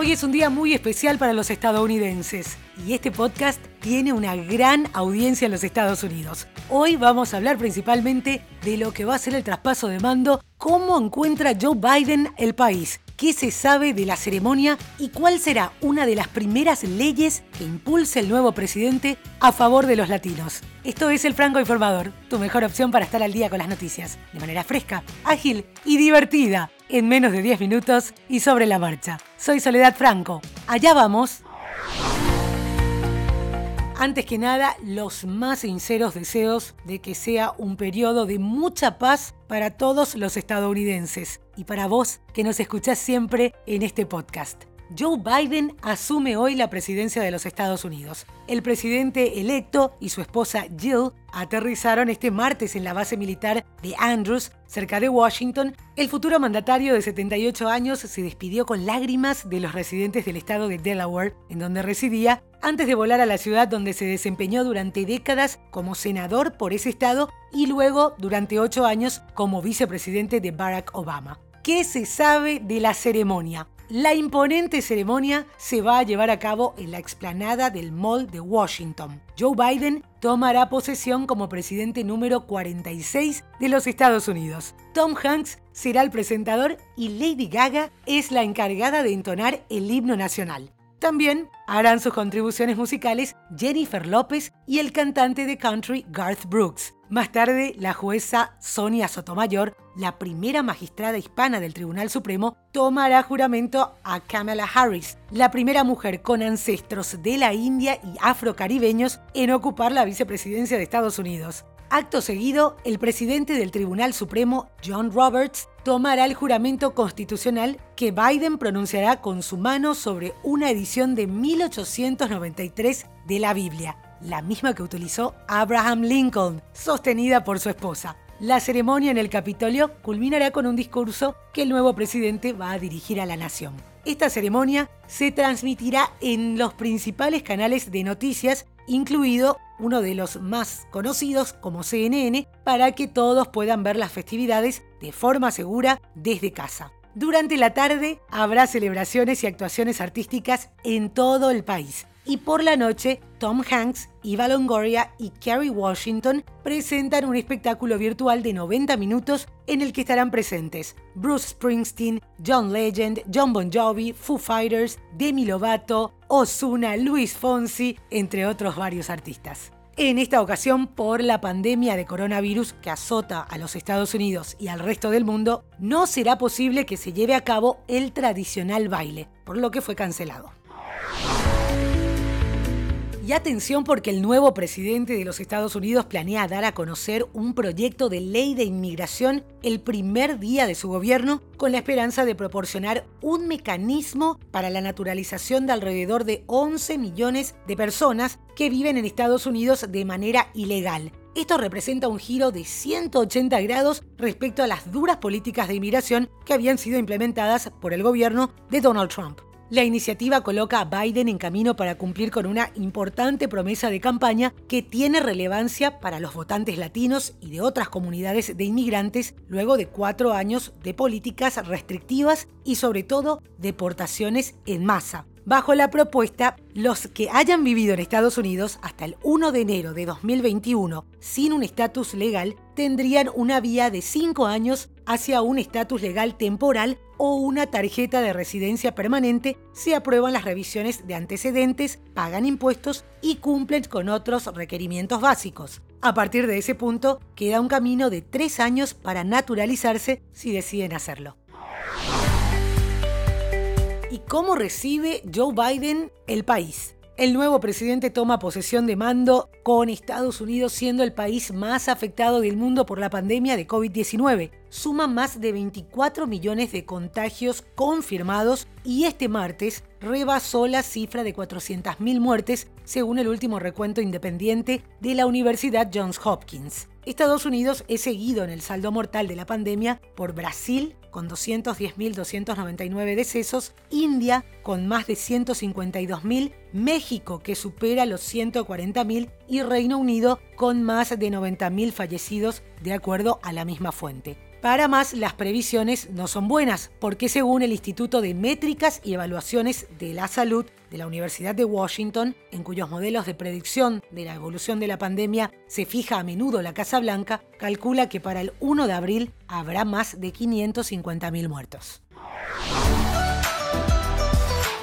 Hoy es un día muy especial para los estadounidenses y este podcast tiene una gran audiencia en los Estados Unidos. Hoy vamos a hablar principalmente de lo que va a ser el traspaso de mando, cómo encuentra Joe Biden el país, qué se sabe de la ceremonia y cuál será una de las primeras leyes que impulse el nuevo presidente a favor de los latinos. Esto es El Franco Informador, tu mejor opción para estar al día con las noticias, de manera fresca, ágil y divertida, en menos de 10 minutos y sobre la marcha. Soy Soledad Franco. Allá vamos. Antes que nada, los más sinceros deseos de que sea un periodo de mucha paz para todos los estadounidenses y para vos que nos escuchás siempre en este podcast. Joe Biden asume hoy la presidencia de los Estados Unidos. El presidente electo y su esposa Jill aterrizaron este martes en la base militar de Andrews, cerca de Washington. El futuro mandatario de 78 años se despidió con lágrimas de los residentes del estado de Delaware, en donde residía, antes de volar a la ciudad donde se desempeñó durante décadas como senador por ese estado y luego durante ocho años como vicepresidente de Barack Obama. ¿Qué se sabe de la ceremonia? La imponente ceremonia se va a llevar a cabo en la explanada del Mall de Washington. Joe Biden tomará posesión como presidente número 46 de los Estados Unidos. Tom Hanks será el presentador y Lady Gaga es la encargada de entonar el himno nacional. También harán sus contribuciones musicales Jennifer López y el cantante de country Garth Brooks. Más tarde, la jueza Sonia Sotomayor, la primera magistrada hispana del Tribunal Supremo, tomará juramento a Kamala Harris, la primera mujer con ancestros de la India y afrocaribeños en ocupar la vicepresidencia de Estados Unidos. Acto seguido, el presidente del Tribunal Supremo, John Roberts, tomará el juramento constitucional que Biden pronunciará con su mano sobre una edición de 1893 de la Biblia la misma que utilizó Abraham Lincoln, sostenida por su esposa. La ceremonia en el Capitolio culminará con un discurso que el nuevo presidente va a dirigir a la nación. Esta ceremonia se transmitirá en los principales canales de noticias, incluido uno de los más conocidos como CNN, para que todos puedan ver las festividades de forma segura desde casa. Durante la tarde habrá celebraciones y actuaciones artísticas en todo el país y por la noche Tom Hanks, Eva Longoria y Kerry Washington presentan un espectáculo virtual de 90 minutos en el que estarán presentes Bruce Springsteen, John Legend, John Bon Jovi, Foo Fighters, Demi Lovato, Ozuna, Luis Fonsi, entre otros varios artistas. En esta ocasión, por la pandemia de coronavirus que azota a los Estados Unidos y al resto del mundo, no será posible que se lleve a cabo el tradicional baile, por lo que fue cancelado. Y atención porque el nuevo presidente de los Estados Unidos planea dar a conocer un proyecto de ley de inmigración el primer día de su gobierno con la esperanza de proporcionar un mecanismo para la naturalización de alrededor de 11 millones de personas que viven en Estados Unidos de manera ilegal. Esto representa un giro de 180 grados respecto a las duras políticas de inmigración que habían sido implementadas por el gobierno de Donald Trump. La iniciativa coloca a Biden en camino para cumplir con una importante promesa de campaña que tiene relevancia para los votantes latinos y de otras comunidades de inmigrantes luego de cuatro años de políticas restrictivas y sobre todo deportaciones en masa. Bajo la propuesta, los que hayan vivido en Estados Unidos hasta el 1 de enero de 2021 sin un estatus legal tendrían una vía de 5 años hacia un estatus legal temporal o una tarjeta de residencia permanente si aprueban las revisiones de antecedentes, pagan impuestos y cumplen con otros requerimientos básicos. A partir de ese punto, queda un camino de tres años para naturalizarse si deciden hacerlo. ¿Y cómo recibe Joe Biden el país? El nuevo presidente toma posesión de mando con Estados Unidos siendo el país más afectado del mundo por la pandemia de COVID-19. Suma más de 24 millones de contagios confirmados y este martes rebasó la cifra de 400.000 muertes según el último recuento independiente de la Universidad Johns Hopkins. Estados Unidos es seguido en el saldo mortal de la pandemia por Brasil, con 210.299 decesos, India con más de 152.000, México que supera los 140.000 y Reino Unido con más de 90.000 fallecidos de acuerdo a la misma fuente. Para más, las previsiones no son buenas, porque según el Instituto de Métricas y Evaluaciones de la Salud de la Universidad de Washington, en cuyos modelos de predicción de la evolución de la pandemia se fija a menudo la Casa Blanca, calcula que para el 1 de abril habrá más de 550.000 muertos.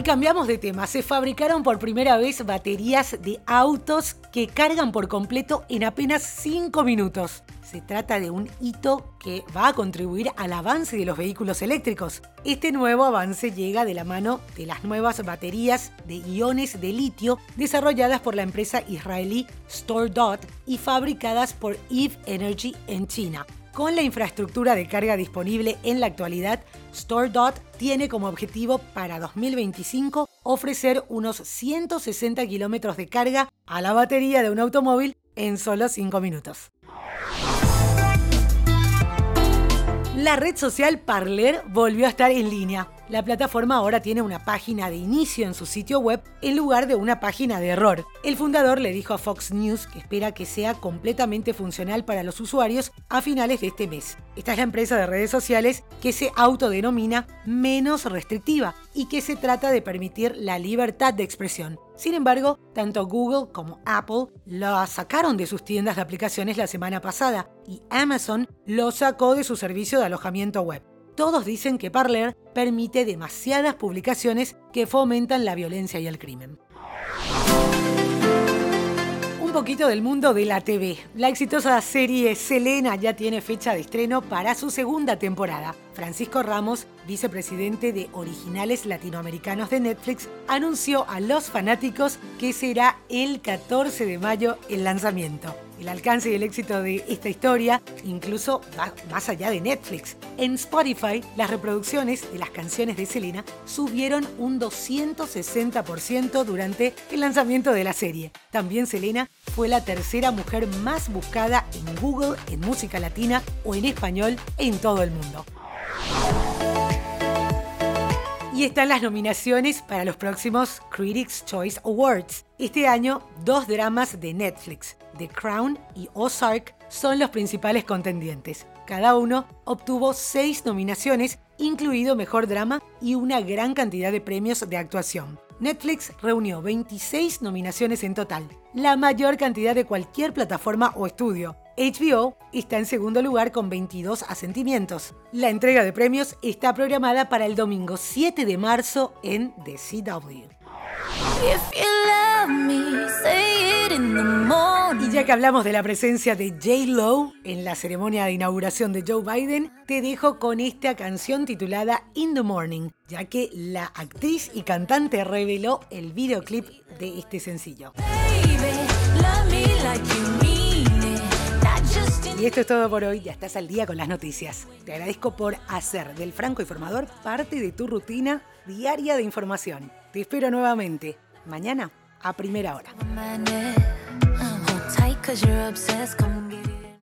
Y cambiamos de tema. Se fabricaron por primera vez baterías de autos que cargan por completo en apenas 5 minutos. Se trata de un hito que va a contribuir al avance de los vehículos eléctricos. Este nuevo avance llega de la mano de las nuevas baterías de iones de litio desarrolladas por la empresa israelí StoreDot y fabricadas por Eve Energy en China. Con la infraestructura de carga disponible en la actualidad, StoreDot tiene como objetivo para 2025 ofrecer unos 160 kilómetros de carga a la batería de un automóvil en solo 5 minutos. La red social Parler volvió a estar en línea. La plataforma ahora tiene una página de inicio en su sitio web en lugar de una página de error. El fundador le dijo a Fox News que espera que sea completamente funcional para los usuarios a finales de este mes. Esta es la empresa de redes sociales que se autodenomina menos restrictiva y que se trata de permitir la libertad de expresión. Sin embargo, tanto Google como Apple lo sacaron de sus tiendas de aplicaciones la semana pasada y Amazon lo sacó de su servicio de alojamiento web. Todos dicen que Parler permite demasiadas publicaciones que fomentan la violencia y el crimen un poquito del mundo de la TV. La exitosa serie Selena ya tiene fecha de estreno para su segunda temporada. Francisco Ramos, vicepresidente de Originales Latinoamericanos de Netflix, anunció a los fanáticos que será el 14 de mayo el lanzamiento. El alcance y el éxito de esta historia incluso más allá de Netflix. En Spotify, las reproducciones de las canciones de Selena subieron un 260% durante el lanzamiento de la serie. También Selena fue la tercera mujer más buscada en Google en música latina o en español en todo el mundo. Y están las nominaciones para los próximos Critics' Choice Awards. Este año, dos dramas de Netflix, The Crown y Ozark, son los principales contendientes. Cada uno obtuvo seis nominaciones, incluido Mejor Drama y una gran cantidad de premios de actuación. Netflix reunió 26 nominaciones en total, la mayor cantidad de cualquier plataforma o estudio. HBO está en segundo lugar con 22 asentimientos. La entrega de premios está programada para el domingo 7 de marzo en The CW. Ya que hablamos de la presencia de J. Lo en la ceremonia de inauguración de Joe Biden, te dejo con esta canción titulada In the Morning, ya que la actriz y cantante reveló el videoclip de este sencillo. Y esto es todo por hoy, ya estás al día con las noticias. Te agradezco por hacer del Franco Informador parte de tu rutina diaria de información. Te espero nuevamente, mañana a primera hora. Cause you're obsessed, come